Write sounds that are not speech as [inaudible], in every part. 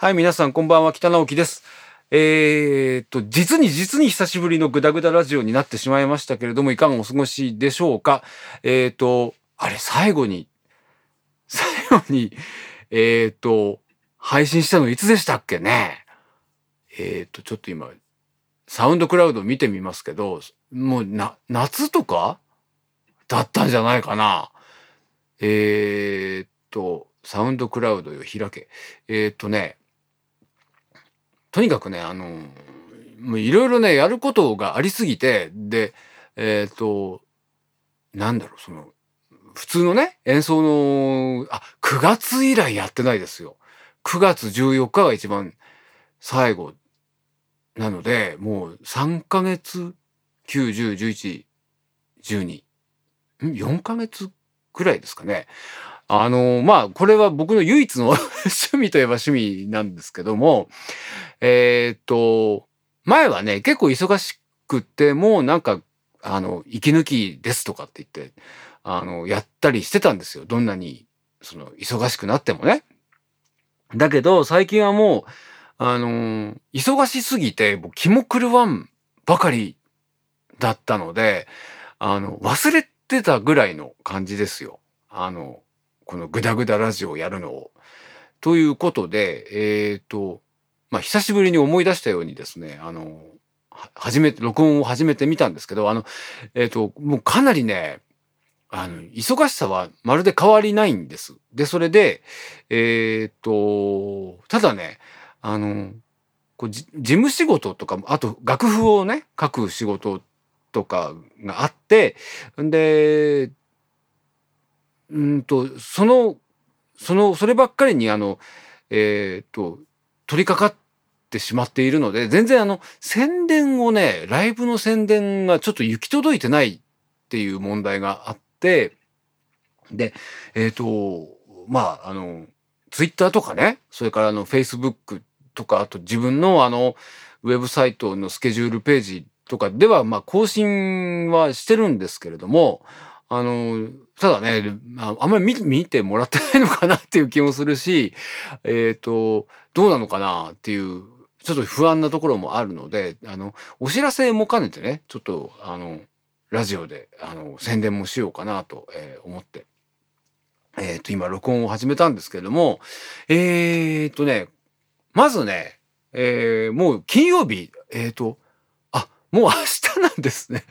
はい、皆さんこんばんは、北直樹です。えー、っと、実に実に久しぶりのグダグダラジオになってしまいましたけれども、いかがお過ごしでしょうか？えー、っと、あれ、最後に、[laughs] 最後に、えー、っと、配信したのいつでしたっけね？えー、っと、ちょっと今、サウンドクラウド見てみますけど、もうな、夏とか？だったんじゃないかな。えー、っと、サウンドクラウドよ、開け。えー、っとね、とにかくね、あの、いろいろね、やることがありすぎて、で、えっ、と、なんだろう、その、普通のね、演奏の、あ、9月以来やってないですよ。9月14日が一番最後なので、もう3ヶ月、9、10、11、12、?4 ヶ月くらいですかね。あの、まあ、これは僕の唯一の [laughs] 趣味といえば趣味なんですけども、えーっと、前はね、結構忙しくてもう、なんか、あの、息抜きですとかって言って、あの、やったりしてたんですよ。どんなに、その、忙しくなってもね。だけど、最近はもう、あの、忙しすぎて、もう気も狂わんばかりだったので、あの、忘れてたぐらいの感じですよ。あの、このグダグダラジオをやるのを。ということで、えっ、と、まあ、久しぶりに思い出したようにですね、あの、初めて、録音を始めてみたんですけど、あの、えっ、と、もうかなりね、あの、忙しさはまるで変わりないんです。で、それで、えっ、と、ただね、あの、こうじ事務仕事とか、あと楽譜をね、書く仕事とかがあって、んで、うんと、その、その、そればっかりに、あの、えっ、と、取り掛かってしまっているので、全然あの、宣伝をね、ライブの宣伝がちょっと行き届いてないっていう問題があって、で、えっ、と、まあ、あの、ツイッターとかね、それからあの、フェイスブックとか、あと自分のあの、ウェブサイトのスケジュールページとかでは、まあ、更新はしてるんですけれども、あの、ただね、あんまり見てもらってないのかなっていう気もするし、えっ、と、どうなのかなっていう、ちょっと不安なところもあるので、あの、お知らせも兼ねてね、ちょっと、あの、ラジオで、あの、宣伝もしようかなと、えー思って、えっ、と、今、録音を始めたんですけれども、えっ、とね、まずね、えーもう金曜日、えっ、と、あ、もう明日なんですね。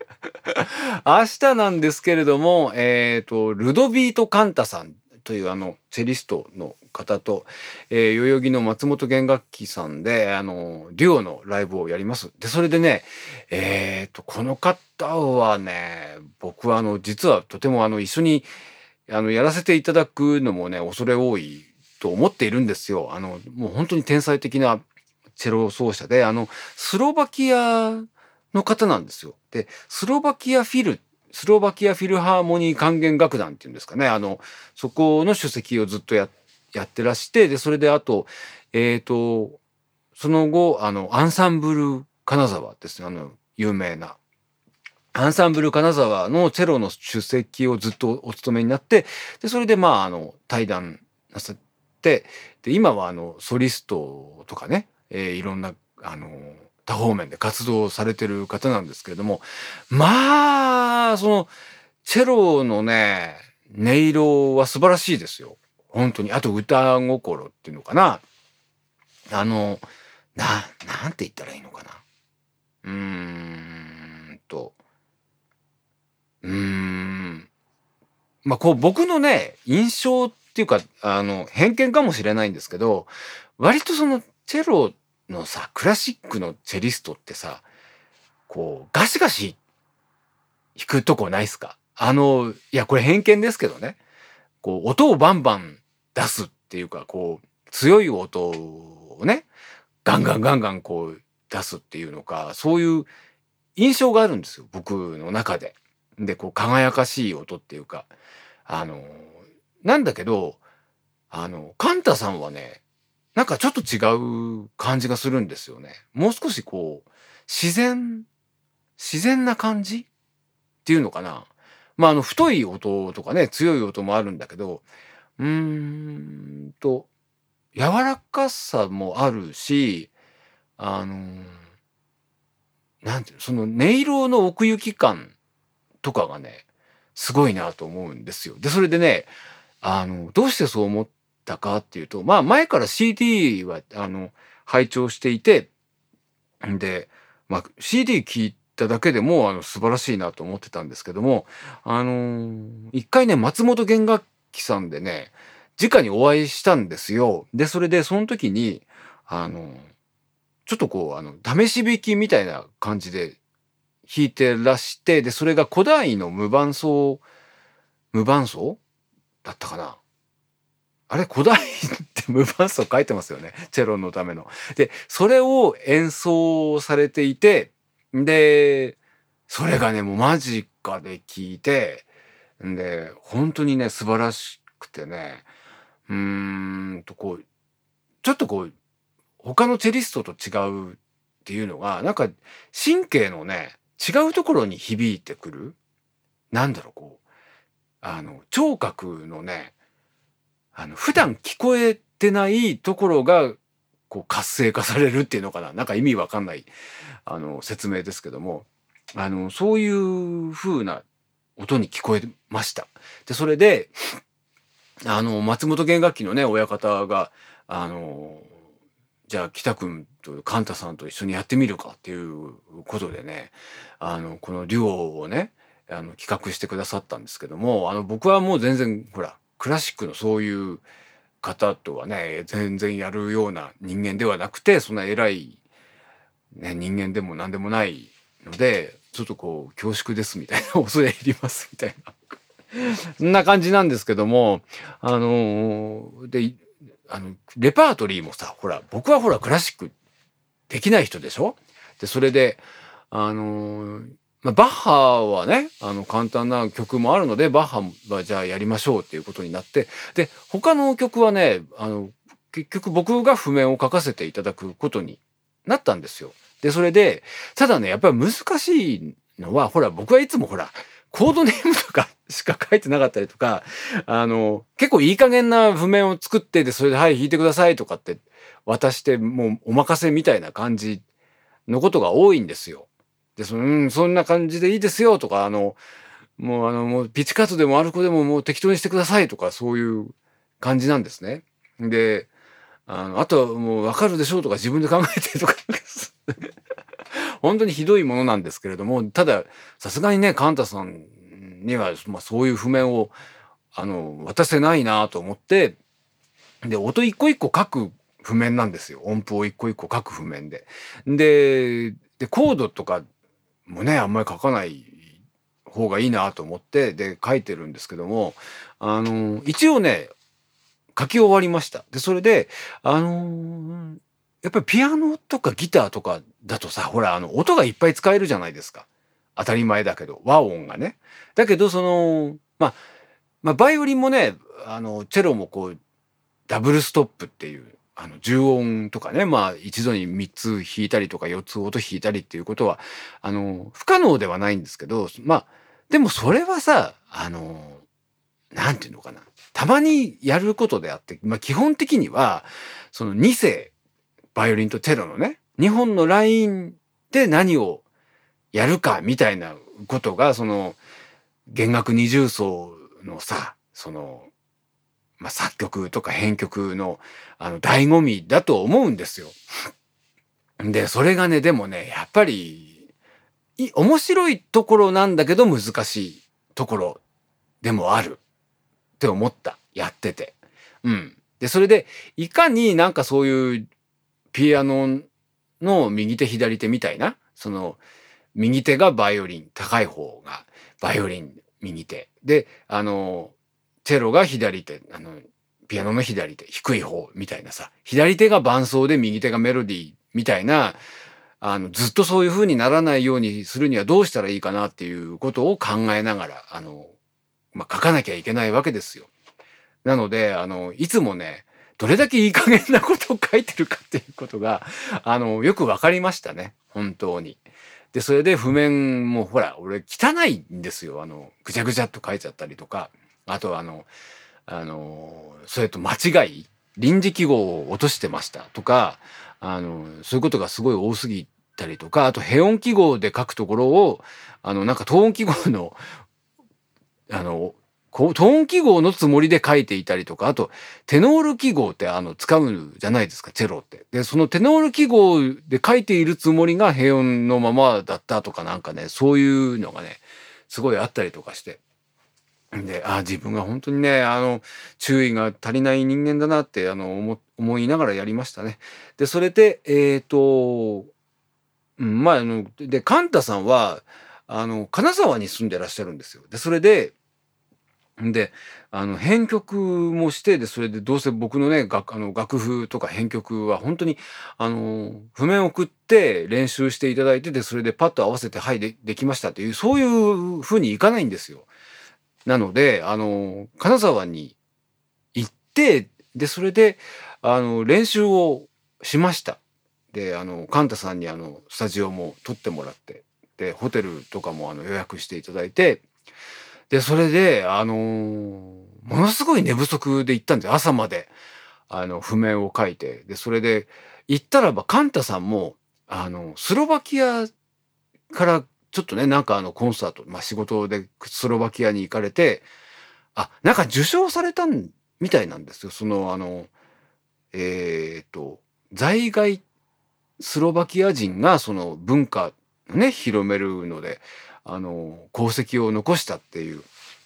[laughs] 明日なんですけれども、えっ、と、ルドビート・カンタさんというあの、チェリストの方と、えー代々木の松本弦楽器さんで、あの、デュオのライブをやります。で、それでね、えっ、と、この方はね、僕はあの、実はとてもあの、一緒に、あの、やらせていただくのもね、恐れ多いと思っているんですよ。あの、もう本当に天才的なチェロ奏者で、あの、スロバキアの方なんですよ。で、スロバキアフィル、スロバキアフィルハーモニー管弦楽団っていうんですかね。あの、そこの主席をずっとや、やってらして、で、それであと、えっ、と、その後、あの、アンサンブル金沢ですね。あの、有名な。アンサンブル金沢のチェロの主席をずっとお務めになって、で、それでまあ、あの、対談なさって、で、今はあの、ソリストとかね、えーいろんな、あの、多方面で活動されてる方なんですけれども、まあ、その、チェロのね、音色は素晴らしいですよ。本当に。あと歌心っていうのかな。あの、な、なんて言ったらいいのかな。うーんと、うーん。まあ、こう僕のね、印象っていうか、あの、偏見かもしれないんですけど、割とそのチェロのさ、クラシックのチェリストってさ、こう、ガシガシ弾くとこないっすか？あの、いや、これ偏見ですけどね。こう、音をバンバン出すっていうか、こう、強い音をね、ガンガンガンガンこう出すっていうのか、そういう印象があるんですよ、僕の中で。で、こう、輝かしい音っていうか、あの、なんだけど、あの、カンタさんはね、なんかちょっと違う感じがするんですよね。もう少しこう、自然、自然な感じっていうのかな。まあ、あの、太い音とかね、強い音もあるんだけど、うーんと、柔らかさもあるし、あのなんていうの、その音色の奥行き感とかがね、すごいなと思うんですよ。で、それでね、あの、どうしてそう思ったかっていうと、まあ前から CD は、あの、拝聴していて、で、まあ CD 聞いただけでも、あの、素晴らしいなと思ってたんですけども、あの一回ね、松本弦楽器さんでね、直にお会いしたんですよ。で、それでその時に、あのちょっとこう、あの、試し弾きみたいな感じで弾いてらして、で、それが古代の無伴奏、無伴奏だったかなあれ古代って無伴奏書いてますよね。[laughs] チェロのための。で、それを演奏されていて、で、それがね、もう間近で聞いて、で、本当にね、素晴らしくてね、うーんとこう、ちょっとこう、他のチェリストと違うっていうのが、なんか神経のね、違うところに響いてくる。なんだろう、こう、あの、聴覚のね、あの、普段聞こえてないところが、こう活性化されるっていうのかな？[laughs] なんか意味わかんない、あの、説明ですけども、あの、そういう風な音に聞こえました。で、それで、あの、松本弦楽器のね、親方が、あの、じゃあ北君とカンタさんと一緒にやってみるかっていうことでねあのこのデュオをねあの企画してくださったんですけどもあの僕はもう全然ほらクラシックのそういう方とはね全然やるような人間ではなくてそんな偉い、ね、人間でも何でもないのでちょっとこう恐縮ですみたいな恐れ入りますみたいな。そんな感じなんですけどもあのであの、レパートリーもさ、ほら、僕はほら、クラシックできない人でしょ？で、それで、あのー、まあ、バッハはね、あの、簡単な曲もあるので、バッハはじゃあやりましょうっていうことになって、で、他の曲はね、あの、結局僕が譜面を書かせていただくことになったんですよ。で、それで、ただね、やっぱり難しいのは、ほら、僕はいつもほら、コードネームとか [laughs] しか書いてなかったりとか、あの、結構いい加減な譜面を作ってで、それで、はい、弾いてくださいとかって渡して、もうお任せみたいな感じのことが多いんですよ。で、その、うん、そんな感じでいいですよとか、あの、もうあの、もうピチカットでもアルコでももう適当にしてくださいとか、そういう感じなんですね。で、あの、あとはもうわかるでしょうとか自分で考えてとか [laughs] 本当にひどいものなんですけれども、ただ、さすがにね、カンタさんには、まあ、そういう譜面を、あの、渡せないなと思って、で、音一個一個書く譜面なんですよ。音符を一個一個書く譜面で。で、で、コードとかもね、あんまり書かない方がいいなと思って、で、書いてるんですけども、あの、一応ね、書き終わりました。で、それで、あのやっぱりピアノとかギターとかだとさ、ほら、あの、音がいっぱい使えるじゃないですか。当たり前だけど、和音がね。だけど、その、まあ、まあ、バイオリンもね、あの、チェロもこう、ダブルストップっていう、あの、重音とかね、まあ、一度に3つ弾いたりとか4つ音弾いたりっていうことは、あの、不可能ではないんですけど、まあ、でもそれはさ、あの、なんていうのかな。たまにやることであって、まあ、基本的には、その2世、バイオリンとチェロのね、2本のラインで何をやるかみたいなことが、その、弦楽二重奏のさ、その、まあ、作曲とか編曲の、あの、醍醐味だと思うんですよ。で、それがね、でもね、やっぱり、面白いところなんだけど難しいところでもあるって思った。やってて。うん。で、それで、いかになんかそういうピアノの右手左手みたいな、その、右手がバイオリン、高い方がバイオリン、右手。で、あの、チェロが左手、あの、ピアノの左手、低い方みたいなさ、左手が伴奏で右手がメロディーみたいな、あの、ずっとそういう風にならないようにするにはどうしたらいいかなっていうことを考えながら、あの、まあ、書かなきゃいけないわけですよ。なので、あの、いつもね、どれだけいい加減なことを書いてるかっていうことが、あの、よくわかりましたね。本当に。で、それで譜面もほら、俺汚いんですよ。あの、ぐちゃぐちゃっと書いちゃったりとか、あとあの、あの、それと間違い臨時記号を落としてましたとか、あの、そういうことがすごい多すぎたりとか、あと、ヘ音記号で書くところを、あの、なんか、トーン記号の、あの、こう、トーン記号のつもりで書いていたりとか、あと、テノール記号ってあの、使うじゃないですか、チェロって。で、そのテノール記号で書いているつもりが平穏のままだったとかなんかね、そういうのがね、すごいあったりとかして。で、あ自分が本当にね、あの、注意が足りない人間だなって、あの、思、いながらやりましたね。で、それで、えっ、ー、と、うん、まあ、あの、で、カンタさんは、あの、金沢に住んでらっしゃるんですよ。で、それで、で、あの、編曲もして、で、それでどうせ僕のね、楽、あの、楽譜とか編曲は本当に、あの、譜面を送って練習していただいて、で、それでパッと合わせて、はい、で、できましたっていう、そういう風にいかないんですよ。なので、あの、金沢に行って、で、それで、あの、練習をしました。で、あの、カンタさんにあの、スタジオも撮ってもらって、で、ホテルとかもあの予約していただいて、で、それで、あの、ものすごい寝不足で行ったんです。朝まで、あの、譜面を書いて。で、それで、行ったらば、カンタさんも、あの、スロバキアからちょっとね、なんかあの、コンサート、まあ、仕事でスロバキアに行かれて、あ、なんか受賞されたみたいなんですよ。その、あの、えっ、と、在外スロバキア人がその文化ね、広めるので、あの功績を残したっていう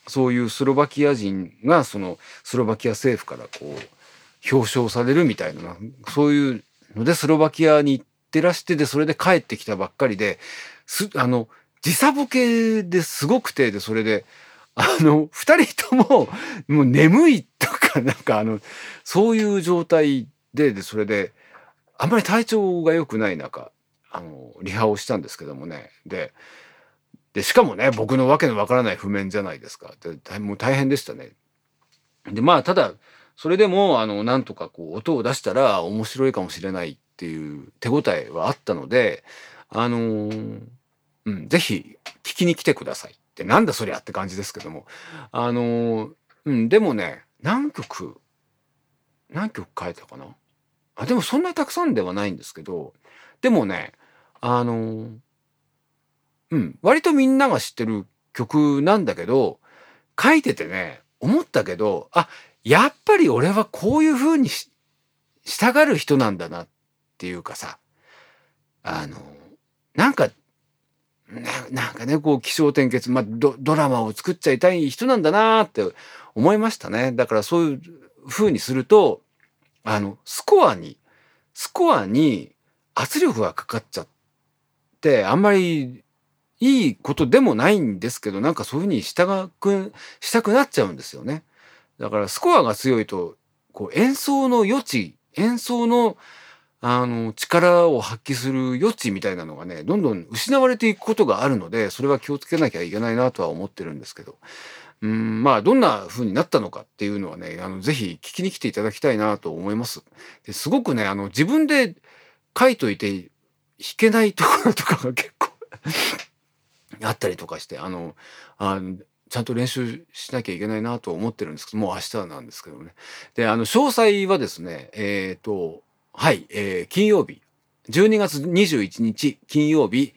そういうスロバキア人がそのスロバキア政府からこう表彰されるみたいなそういうのでスロバキアに行ってらしてでそれで帰ってきたばっかりですあの時差ボケですごくてでそれであの二人とももう眠いとかなんかあのそういう状態ででそれであんまり体調が良くない中あのリハをしたんですけどもねでで、しかもね、僕のわけのわからない譜面じゃないですか。でもう大変でしたね。で、まあ、ただ、それでも、あの、なんとかこう、音を出したら面白いかもしれないっていう手応えはあったので、あのー、うん、ぜひ聞きに来てくださいって、なんだそりゃって感じですけども。あの、うん、でもね、何曲、何曲書いたかな？あ、でもそんなにたくさんではないんですけど、でもね、あのうん、割とみんなが知ってる曲なんだけど、書いててね、思ったけど、あ、やっぱり俺はこういう風にしたがる人なんだなっていうかさ、あの、なんか、なんかね、こう、気象転結、まあド、ドラマを作っちゃいたい人なんだなって思いましたね。だからそういう風にすると、あの、スコアに、スコアに圧力がかかっちゃって、あんまりいいことでもないんですけど、なんかそういうふうに従く、したくなっちゃうんですよね。だからスコアが強いと、こう演奏の余地、演奏のあの、力を発揮する余地みたいなのがね、どんどん失われていくことがあるので、それは気をつけなきゃいけないなとは思ってるんですけど。うん、まあ、どんな風になったのかっていうのはね、あの、ぜひ聞きに来ていただきたいなと思います。ですごくね、あの、自分で書いといて弾けないところとかが結構 [laughs] あったりとかして、あの、あのちゃんと練習しなきゃいけないなと思ってるんですけど、もう明日なんですけどね。で、あの、詳細はですね、えっ、ー、と、はい、えー、金曜日、12月21日金曜日、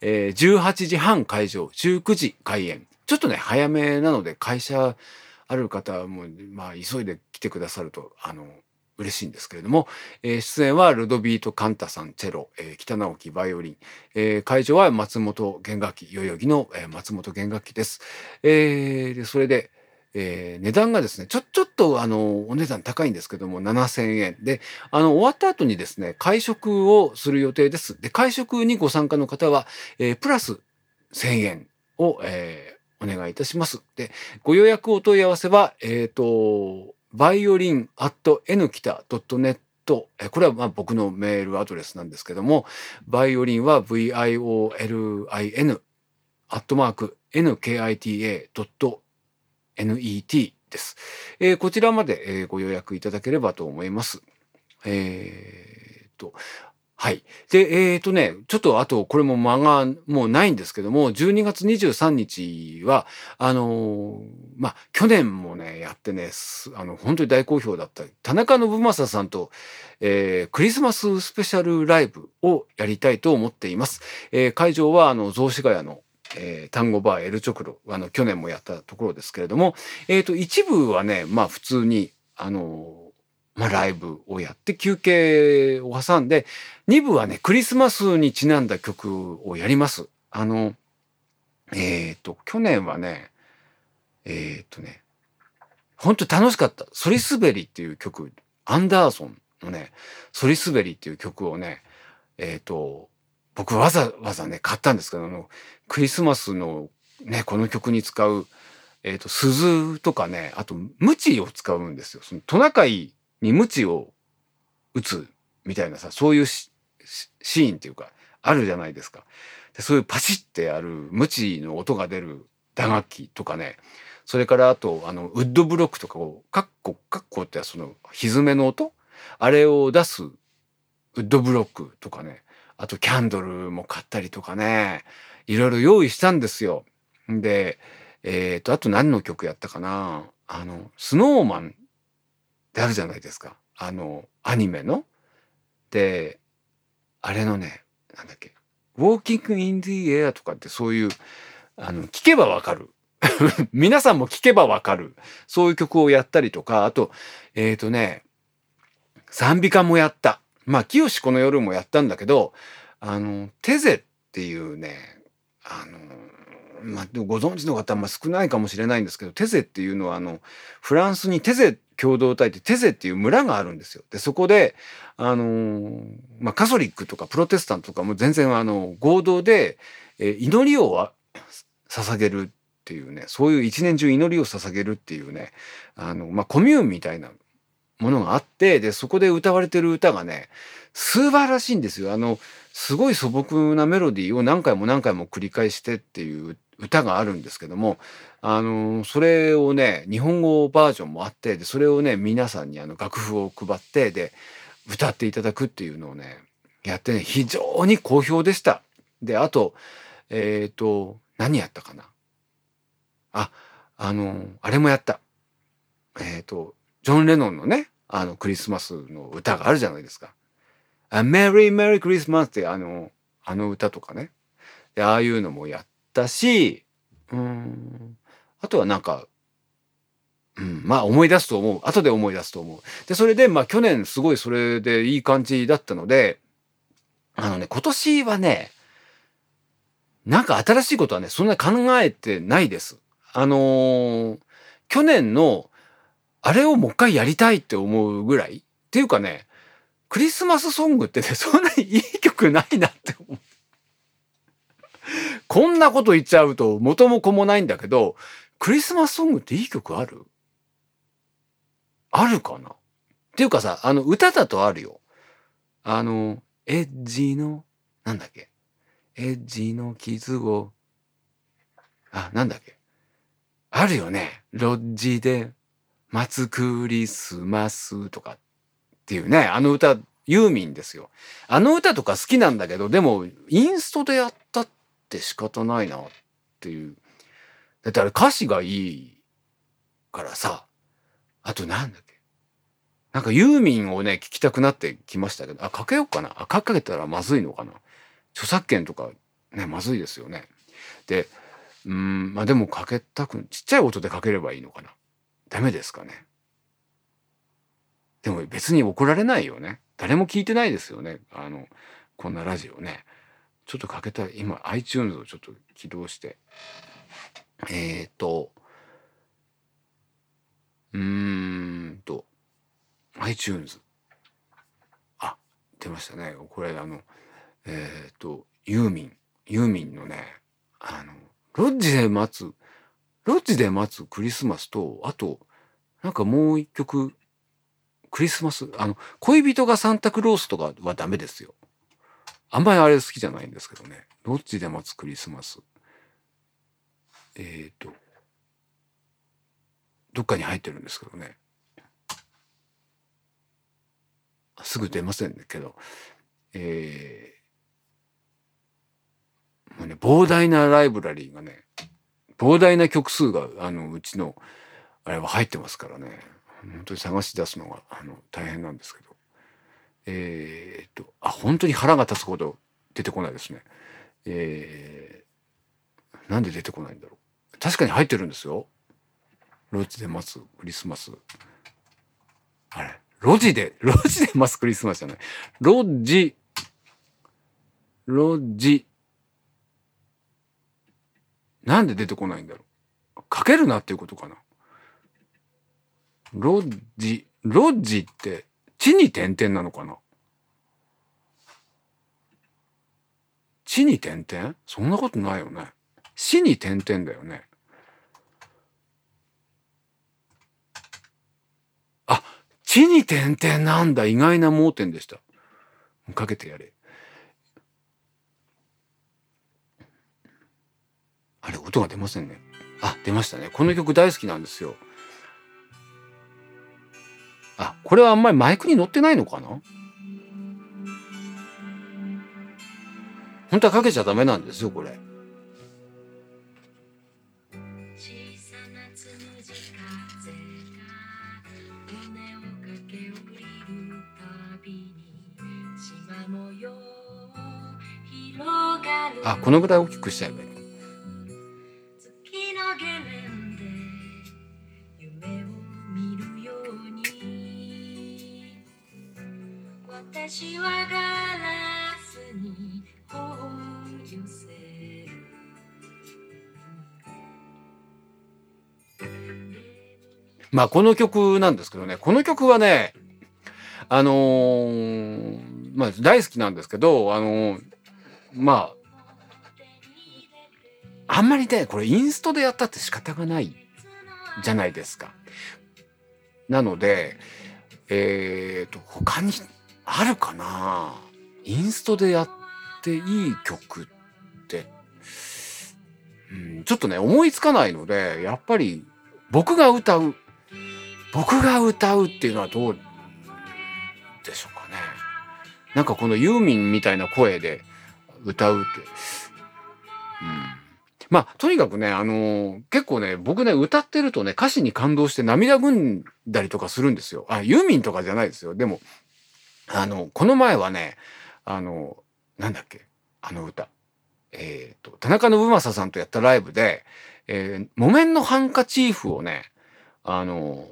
えー、18時半会場、19時開演。ちょっとね、早めなので、会社ある方も、まあ、急いで来てくださると、あの、嬉しいんですけれども、えー、出演はルドビート・カンタさんチェロ、えー、北直樹バイオリン、えー、会場は松本弦楽器代々木の、えー、松本弦楽器です。えー、でそれで、えー、値段がですねちょちょっとあのお値段高いんですけども7000円であの終わった後にですね会食をする予定です。で会食にご参加の方は、えー、プラス1000円を、えー、お願いいたします。でご予約お問い合わせはえっ、ー、とバイオリン at n きた .net これはまあ僕のメールアドレスなんですけども、バイオリンは violin アットマーク nkita.net NET です。えー、こちらまで、えー、ご予約いただければと思います。えー、と、はい。で、えっ、ー、とね、ちょっとあと、これも間がもうないんですけども、12月23日は、あのー、まあ、去年もね、やってね、あの、本当に大好評だった、田中信正さんと、えー、クリスマススペシャルライブをやりたいと思っています。えー、会場は、あの、雑司ヶ谷のえー、単語バーエルチョクロ、あの、去年もやったところですけれども、えっ、ー、と、一部はね、まあ普通に、あのまあ、ライブをやって休憩を挟んで、2部はね、クリスマスにちなんだ曲をやります。あの、えっ、ー、と、去年はね、えっ、とね、本当楽しかった。ソリスベリっていう曲、アンダーソンのね、ソリスベリっていう曲をね、えっ、と、僕わざわざね、買ったんですけど、あの、クリスマスのね、この曲に使う、えっ、と、鈴とかね、あと、ムチを使うんですよ。そのトナカイに鞭を打つみたいなさ、そういうシーンっていうか、あるじゃないですか。でそういうパシッてやる鞭の音が出る打楽器とかね、それからあと、あの、ウッドブロックとかを、カッコ、カッコってその、歪めの音？あれを出すウッドブロックとかね、あとキャンドルも買ったりとかね、いろいろ用意したんですよ。で、えっ、ー、と、あと何の曲やったかなあの、スノーマンってあるじゃないですか。あの、アニメの。で、あれのね、なんだっけ、Walking in the Air とかってそういう、あの、聞けばわかる。[laughs] 皆さんも聞けばわかる。そういう曲をやったりとか、あと、えっ、ー、とね、賛美歌もやった。まあ、清この夜もやったんだけど、あの、テゼっていうね、あの、まあ、ご存知の方は少ないかもしれないんですけど、テゼっていうのは、あの、フランスにテゼ共同体ってテゼっていう村があるんですよ。で、そこで、あのまあ、カソリックとかプロテスタントとかも全然あの、合同で、え、祈りを捧げるっていうね、そういう一年中祈りを捧げるっていうね、あの、まあ、コミューンみたいなものがあって、で、そこで歌われてる歌がね、素晴らしいんですよ。あの、すごい素朴なメロディーを何回も何回も繰り返してっていう歌があるんですけども、あの、それをね、日本語バージョンもあって、で、それをね、皆さんにあの楽譜を配って、で、歌っていただくっていうのをね、やってね、非常に好評でした。で、あと、えっ、ー、と、何やったかな？あ、あの、あれもやった。えっ、ー、と、ジョン・レノンのね、あの、クリスマスの歌があるじゃないですか。A Merry Merry Christmas ってあの、あの歌とかね。でああいうのもやったし、うん、あとはなんか、うん、まあ思い出すと思う。後で思い出すと思う。で、それで、まあ去年すごいそれでいい感じだったので、あのね、今年はね、なんか新しいことはね、そんな考えてないです。あのー、去年の、あれをもう一回やりたいって思うぐらいっていうかね、クリスマスソングってね、[laughs] そんなにいい曲ないなって思う。こんなこと言っちゃうと元も子もないんだけど、クリスマスソングっていい曲ある？あるかな？っていうかさ、あの歌だとあるよ。あの、エッジの、なんだっけ？エッジの傷を、あ、なんだっけ？あるよね。ロッジで待つクリスマスとかっていうね、あの歌、ユーミンですよ。あの歌とか好きなんだけど、でも、インストでやったっって仕方ないなっていう。だってあれ歌詞がいいからさ、あとなんだっけ。なんかユーミンをね、聞きたくなってきましたけど、あ、かけようかな。あ、かけたらまずいのかな。著作権とかね、まずいですよね。で、うん、まあでもかけたく、ちっちゃい音でかければいいのかな。ダメですかね。でも別に怒られないよね。誰も聞いてないですよね。あの、こんなラジオね。ちょっとかけたい今 iTunes をちょっと起動してえっ、ー、とうーんと iTunes あ出ましたねこれあのえっ、ー、とユーミンユーミンのねあのロッジで待つロッジで待つクリスマスとあとなんかもう一曲クリスマス？あの恋人がサンタクロースとかはダメですよあんまりあれ好きじゃないんですけどね。どっちで待つクリスマス？えっ、ー、と、どっかに入ってるんですけどね。すぐ出ませんねけど、えもうね、膨大なライブラリーがね、膨大な曲数が、あの、うちの、あれは入ってますからね。本当に探し出すのが、あの、大変なんですけど。えー、っと、あ、本当に腹が立つほど出てこないですね。えー、なんで出てこないんだろう。確かに入ってるんですよ。ロッジで待つクリスマス。あれ路地で、路地で待つクリスマスじゃない。路地、路地。なんで出てこないんだろう。かけるなっていうことかな。路地、路地って地に点々なのかな？地に点々？そんなことないよね。死に点々だよね。あ、地に点々なんだ。意外な盲点でした。かけてやれ。あれ、音が出ませんね。あ、出ましたね。この曲大好きなんですよ。あ、これはあんまりマイクに乗ってないのかな？本当はかけちゃダメなんですよ、これ。あ、このぐらい大きくしちゃえば私はガラスに寄せまあこの曲なんですけどねこの曲はねあのー、まあ大好きなんですけどあのー、まああんまりねこれインストでやったって仕方がないじゃないですか。なのでえっ、ー、と他にあるかな？インストでやっていい曲って、うん、ちょっとね、思いつかないので、やっぱり僕が歌う、僕が歌うっていうのはどうでしょうかね。なんかこのユーミンみたいな声で歌うって、うん。まあ、とにかくね、あのー、結構ね、僕ね、歌ってるとね、歌詞に感動して涙ぐんだりとかするんですよ。あ、ユーミンとかじゃないですよ。でも、あの、この前はね、あの、なんだっけ、あの歌。えっ、ー、と、田中信正さんとやったライブで、えー、木綿のハンカチーフをね、あの、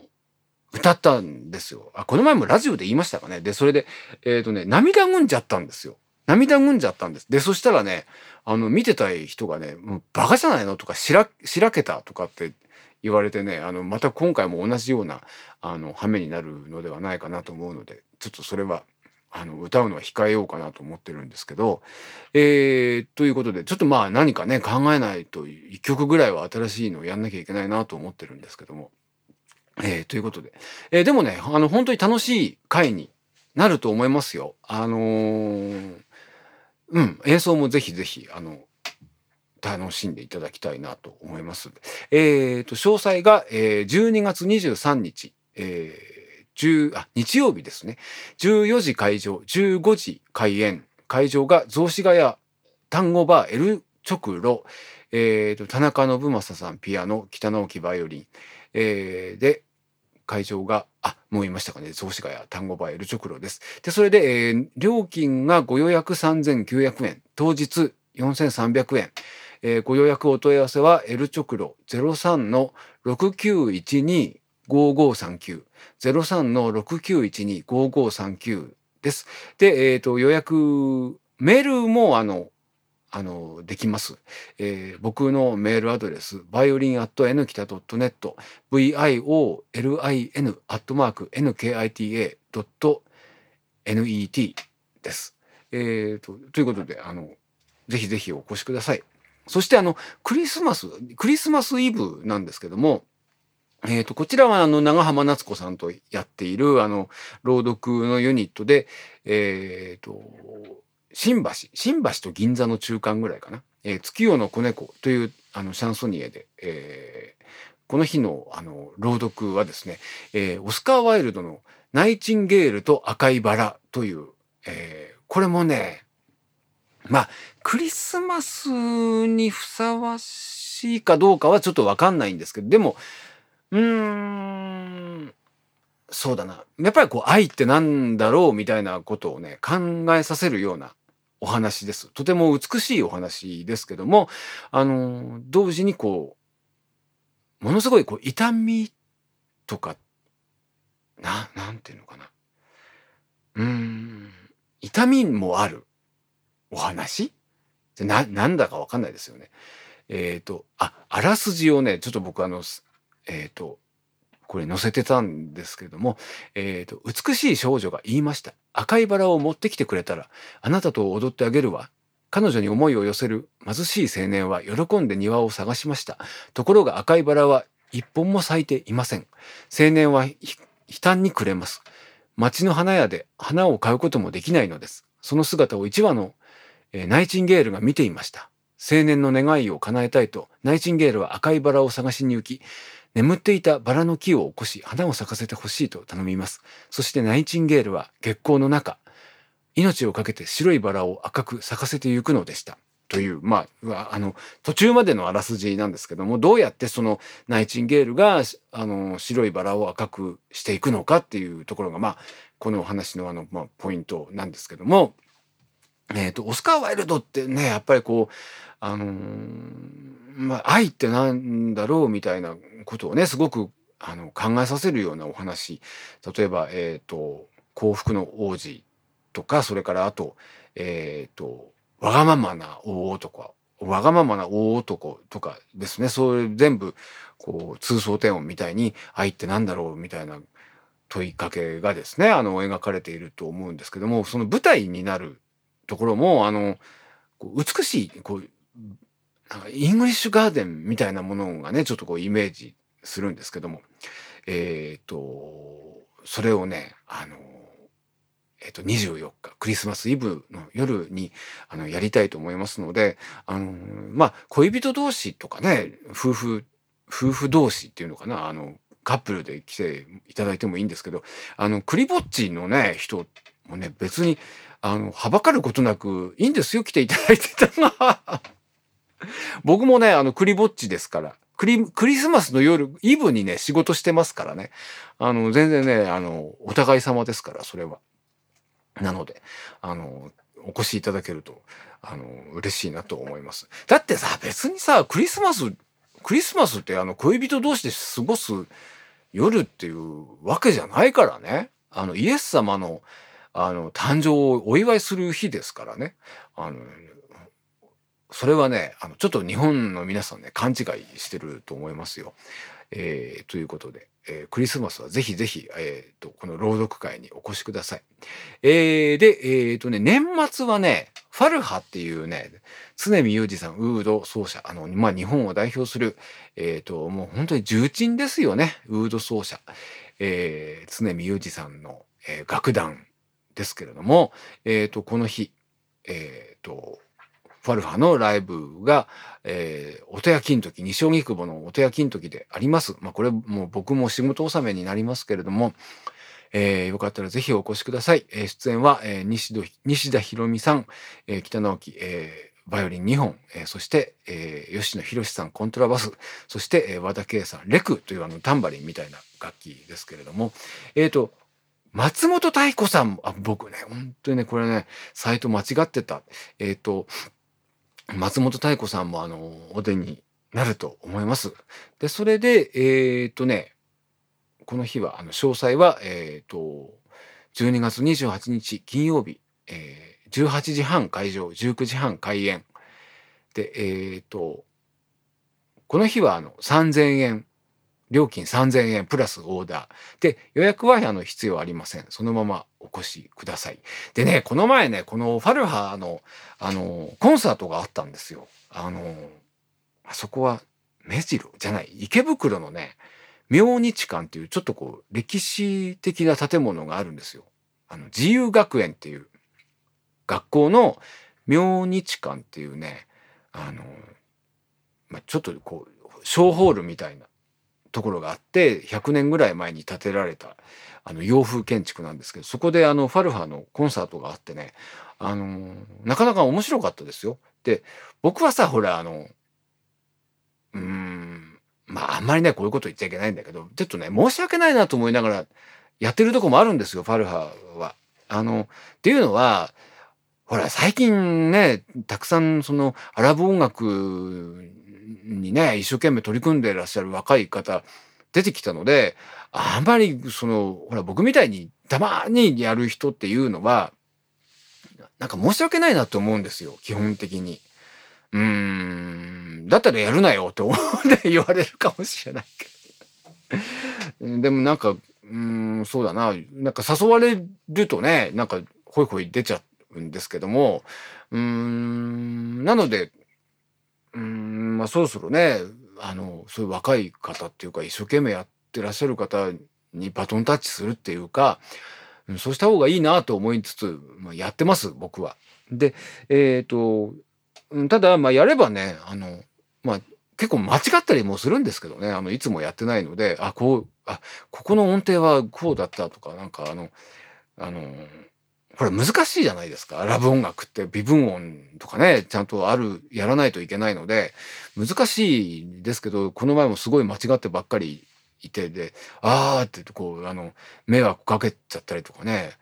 歌ったんですよ。あ、この前もラジオで言いましたかね。で、それで、えっ、ー、とね、涙ぐんじゃったんですよ。涙ぐんじゃったんです。で、そしたらね、あの、見てたい人がね、もうバカじゃないのとか、しら、しらけたとかって言われてね、あの、また今回も同じような、あの、羽目になるのではないかなと思うので、ちょっとそれは、あの、歌うのは控えようかなと思ってるんですけど、えー、ということで、ちょっとまあ何かね、考えないと、一曲ぐらいは新しいのをやんなきゃいけないなと思ってるんですけども、えー、ということで、えー、でもね、あの、本当に楽しい回になると思いますよ。あのー、うん、演奏もぜひぜひ、あの、楽しんでいただきたいなと思います。えっ、ー、と、詳細が、えー、12月23日、えー、10あ日曜日ですね。14時会場、15時開演。会場が雑司ヶ谷単語バー L 直路、えーと、田中信正さんピアノ、北直樹バイオリン、えー、で、会場が、あ、もう言いましたかね、雑司ヶ谷単語バー L 直路です。で、それで、えー、料金がご予約3900円、当日4300円、えー、ご予約お問い合わせは L 直路03の6912 03の6912-5539です。で、えっ、ー、と、予約、メールもあの、あの、できます。えー、僕のメールアドレス、violin.nkita.net、violin アットマーク nkita.net です。えーと、ということで、あの、ぜひぜひお越しください。そしてあの、クリスマス、クリスマスイブなんですけども、えっ、ー、と、こちらはあの、長浜夏子さんとやっている、あの、朗読のユニットで、えっ、ー、と、新橋、新橋と銀座の中間ぐらいかな。えー、月夜の子猫という、あの、シャンソニエで、えー、この日の、あの、朗読はですね、えー、オスカー・ワイルドのナイチンゲールと赤いバラという、えー、これもね、まあ、クリスマスにふさわしいかどうかはちょっとわかんないんですけど、でも、うーん、そうだな。やっぱりこう、愛ってなんだろうみたいなことをね、考えさせるようなお話です。とても美しいお話ですけども、あの、同時にこう、ものすごいこう、痛みとか、な、なんていうのかな。うーん、痛みもあるお話？な、なんだかわかんないですよね。えっ、ー、と、あ、あらすじをね、ちょっと僕あの、えっ、ー、と、これ載せてたんですけれども、えっ、ー、と、美しい少女が言いました。赤いバラを持ってきてくれたら、あなたと踊ってあげるわ。彼女に思いを寄せる貧しい青年は喜んで庭を探しました。ところが赤いバラは一本も咲いていません。青年は悲嘆に暮れます。町の花屋で花を買うこともできないのです。その姿を一羽のナイチンゲールが見ていました。青年の願いを叶えたいと、ナイチンゲールは赤いバラを探しに行き、眠っていたバラの木を起こし、花を咲かせてほしいと頼みます。そしてナイチンゲールは月光の中、命を懸けて白いバラを赤く咲かせてゆくのでした。という、まあ、あの、途中までのあらすじなんですけども、どうやってそのナイチンゲールが、あの、白いバラを赤くしていくのかっていうところが、まあ、このお話のあの、まあ、ポイントなんですけども、えっ、ー、と、オスカー・ワイルドってね、やっぱりこう、あのー、まあ、愛ってなんだろうみたいなことをね、すごくあの考えさせるようなお話。例えば、えっ、ー、と、幸福の王子とか、それからあと、えっ、と、わがままな大男、わがままな大男とかですね。そういう全部、こう、通奏低音みたいに、愛ってなんだろうみたいな問いかけがですね、あの、描かれていると思うんですけども、その舞台になるところも、あの、美しい、こう、なんかイングリッシュガーデンみたいなものがね、ちょっとこうイメージするんですけども、えっ、ー、と、それをね、あの、えっ、ー、と、24日、クリスマスイブの夜に、あの、やりたいと思いますので、あの、まあ、恋人同士とかね、夫婦、夫婦同士っていうのかな、あの、カップルで来ていただいてもいいんですけど、あの、クリぼっちのね、人もね、別に、あの、はばかることなく、いいんですよ、来ていただいてたが。[laughs] 僕もね、あの、クリぼっちですから。クリ、クリスマスの夜、イブにね、仕事してますからね。あの、全然ね、あの、お互い様ですから、それは。なので、あの、お越しいただけると、あの、嬉しいなと思います。だってさ、別にさ、クリスマス、クリスマスってあの、恋人同士で過ごす夜っていうわけじゃないからね。あの、イエス様の、あの、誕生をお祝いする日ですからね。あの、それはね、あの、ちょっと日本の皆さんね、勘違いしてると思いますよ。えー、ということで、えー、クリスマスはぜひぜひ、えー、と、この朗読会にお越しください。えー、で、えー、とね、年末はね、ファルハっていうね、常見裕二さん、ウード奏者、あの、まあ、日本を代表する、えー、と、もう本当に重鎮ですよね、ウード奏者。えー、常見裕二さんの、えー、楽団ですけれども、えっ、ー、と、この日、えっ、ー、と、ファルファのライブが、えー、音谷金時、西荻窪の音谷金時であります。まあ、これもう僕も仕事納めになりますけれども、えー、よかったらぜひお越しください。えー、出演は、えー、西西田博美さん、えー、北直樹、えー、バイオリン2本、えー、そして、えー、吉野博さんコントラバス、そして、えー、和田圭さんレクというあのタンバリンみたいな楽器ですけれども、えっ、ー、と、松本太子さんも、あ、僕ね、本当にね、これね、サイト間違ってた。えっ、ー、と、松本太子さんもあの、お出になると思います。で、それで、えっ、ー、とね、この日は、あの、詳細は、えっ、ー、と、12月28日金曜日、えー、18時半会場、19時半開演。で、えっ、と、この日はあの3000円料金3000円プラスオーダー。で、予約はあの必要ありません。そのままお越しください。でね、この前ね、このファルハの、あの、コンサートがあったんですよ。あの、あそこは目白じゃない、池袋のね、明日館っていうちょっとこう、歴史的な建物があるんですよ。あの、自由学園っていう学校の明日館っていうね、あの、まあ、ちょっとこう、小ホールみたいなところがあって100年ぐらい前に建てられたあの洋風建築なんですけどそこであのファルハのコンサートがあってねあのなかなか面白かったですよ。で僕はさほらあのうーんまああんまりねこういうこと言っちゃいけないんだけどちょっとね申し訳ないなと思いながらやってるとこもあるんですよファルハは。あのっていうのはほら最近ねたくさんそのアラブ音楽にね一生懸命取り組んでいらっしゃる若い方出てきたのであんまりそのほら僕みたいにたまにやる人っていうのはなんか申し訳ないなと思うんですよ基本的に。うーんだったらやるなよって思って言われるかもしれないけど。でもなんかうんそうだななんか誘われるとねなんかホイホイ出ちゃうんですけどもうーんなのでうんまあそろそろねあのそういう若い方っていうか一生懸命やってらっしゃる方にバトンタッチするっていうか、そうした方がいいなと思いつつ、まあ、やってます僕は。でえっ、ー、とただまあやればねあのまあ結構間違ったりもするんですけどねあのいつもやってないのであこうあここの音程はこうだったとかなんかあのあのこれ難しいじゃないですか。ラブ音楽って微分音とかね、ちゃんとある、やらないといけないので、難しいですけど、この前もすごい間違ってばっかりいて、で、あーってこう、あの、迷惑かけちゃったりとかね、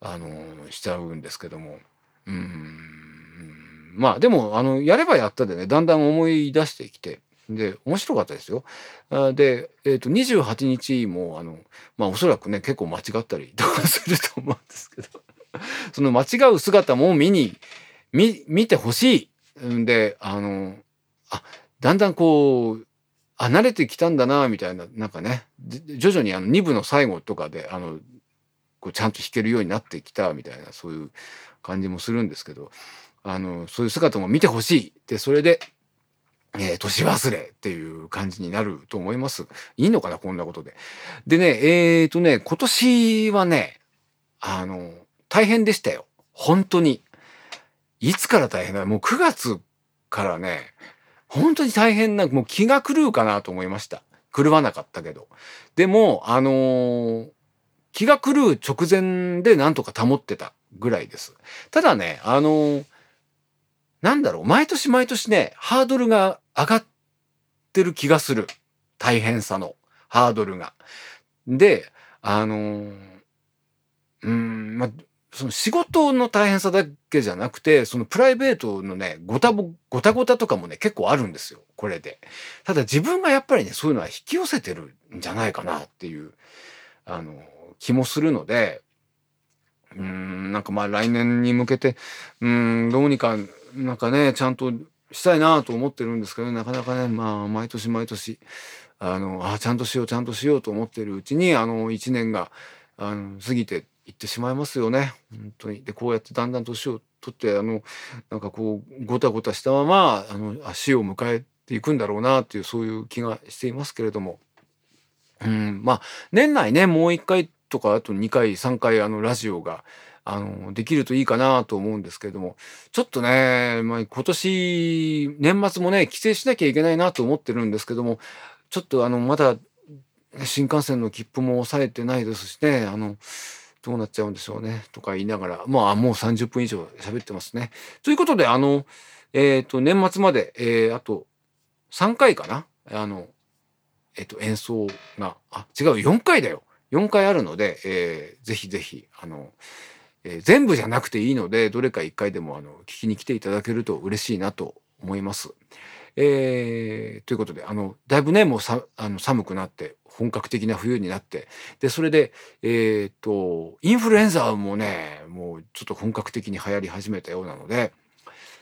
あの、しちゃうんですけども。うん。まあでも、あの、やればやったでね、だんだん思い出してきて、で、面白かったですよ。で、えっ、ー、と、28日も、あの、まあおそらくね、結構間違ったりとかすると思うんですけど。[laughs] その間違う姿も見に、見、見てほしい。んで、あの、あ、だんだんこう、あ、慣れてきたんだな、みたいな、なんかね、徐々にあの2部の最後とかで、あの、こうちゃんと弾けるようになってきた、みたいな、そういう感じもするんですけど、あの、そういう姿も見てほしい。で、それで、えー、年忘れっていう感じになると思います。いいのかな、こんなことで。でね、えっ、ー、とね、今年はね、あの、大変でしたよ。本当に。いつから大変だ？もう9月からね、本当に大変な、もう気が狂うかなと思いました。狂わなかったけど。でも、あのー、気が狂う直前でなんとか保ってたぐらいです。ただね、あのー、なんだろう、毎年毎年ね、ハードルが上がってる気がする。大変さのハードルが。で、あのー、うん、ま、その仕事の大変さだけじゃなくて、そのプライベートのね、ごたご、ごたごたとかもね、結構あるんですよ。これで。ただ自分がやっぱりね、そういうのは引き寄せてるんじゃないかなっていう、あの、気もするので、うん、なんかまあ来年に向けて、うん、どうにか、なんかね、ちゃんとしたいなと思ってるんですけど、なかなかね、まあ、毎年毎年、あの、あちゃんとしよう、ちゃんとしようと思ってるうちに、あの、一年が、あの、過ぎていってしまいますよね。本当に。でこうやってだんだん年を取ってあのなんかこうごたごたしたままあの死を迎えていくんだろうなっていうそういう気がしていますけれども、うん、まあ年内ねもう1回とかあと2回3回あのラジオがあのできるといいかなと思うんですけれども。ちょっとね、まあ、今年年末もね帰省しなきゃいけないなと思ってるんですけども。ちょっとあのまだ新幹線の切符も抑えてないですしねあのどうなっちゃうんでしょうねとか言いながらまあもう30分以上喋ってますね。ということであのえっ、ー、と年末まで、えー、あと3回かな？あのえっ、ー、と演奏があ違う4回だよ4回あるので、えー、ぜひぜひあの、えー、全部じゃなくていいのでどれか1回でもあの聞きに来ていただけると嬉しいなと思います。えー、ということであのだいぶねもうさあの寒くなって本格的な冬になってでそれでえっ、とインフルエンザもねもうちょっと本格的に流行り始めたようなので、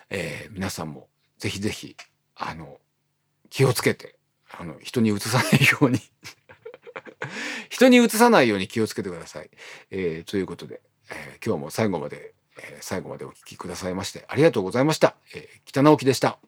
えー、皆さんもぜひぜひあの気をつけてあの人にうつさないように [laughs] 人にうつさないように気をつけてください。えー、ということで、えー、今日も最後まで、えー、最後までお聴きくださいましてありがとうございました。えー、北直樹でした。